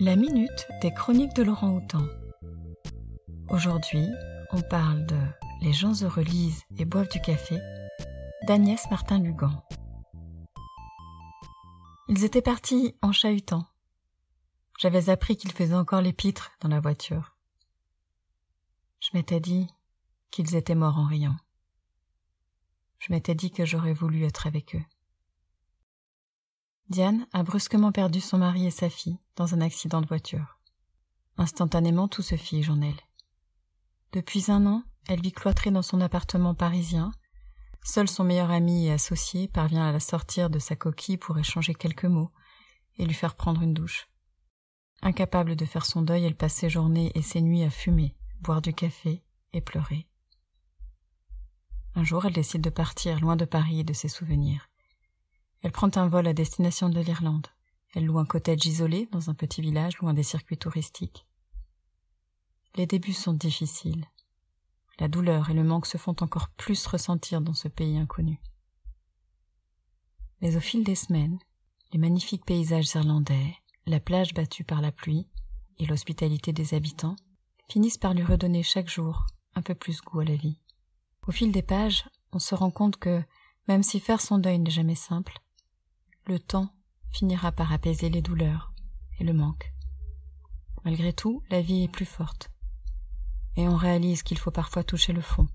La minute des chroniques de Laurent Houtan. Aujourd'hui, on parle de Les gens heureux lisent et boivent du café d'Agnès Martin-Lugan. Ils étaient partis en chahutant. J'avais appris qu'ils faisaient encore les dans la voiture. Je m'étais dit qu'ils étaient morts en riant. Je m'étais dit que j'aurais voulu être avec eux. Diane a brusquement perdu son mari et sa fille dans un accident de voiture. Instantanément, tout se fige en elle. Depuis un an, elle vit cloîtrée dans son appartement parisien. Seul son meilleur ami et associé parvient à la sortir de sa coquille pour échanger quelques mots et lui faire prendre une douche. Incapable de faire son deuil, elle passe ses journées et ses nuits à fumer, boire du café et pleurer. Un jour, elle décide de partir loin de Paris et de ses souvenirs. Elle prend un vol à destination de l'Irlande. Elle loue un cottage isolé dans un petit village loin des circuits touristiques. Les débuts sont difficiles. La douleur et le manque se font encore plus ressentir dans ce pays inconnu. Mais au fil des semaines, les magnifiques paysages irlandais, la plage battue par la pluie et l'hospitalité des habitants finissent par lui redonner chaque jour un peu plus goût à la vie. Au fil des pages, on se rend compte que, même si faire son deuil n'est jamais simple, le temps finira par apaiser les douleurs et le manque. Malgré tout, la vie est plus forte, et on réalise qu'il faut parfois toucher le fond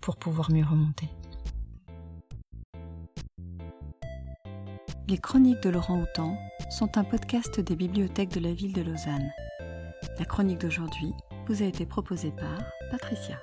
pour pouvoir mieux remonter. Les chroniques de Laurent Houtan sont un podcast des bibliothèques de la ville de Lausanne. La chronique d'aujourd'hui vous a été proposée par Patricia.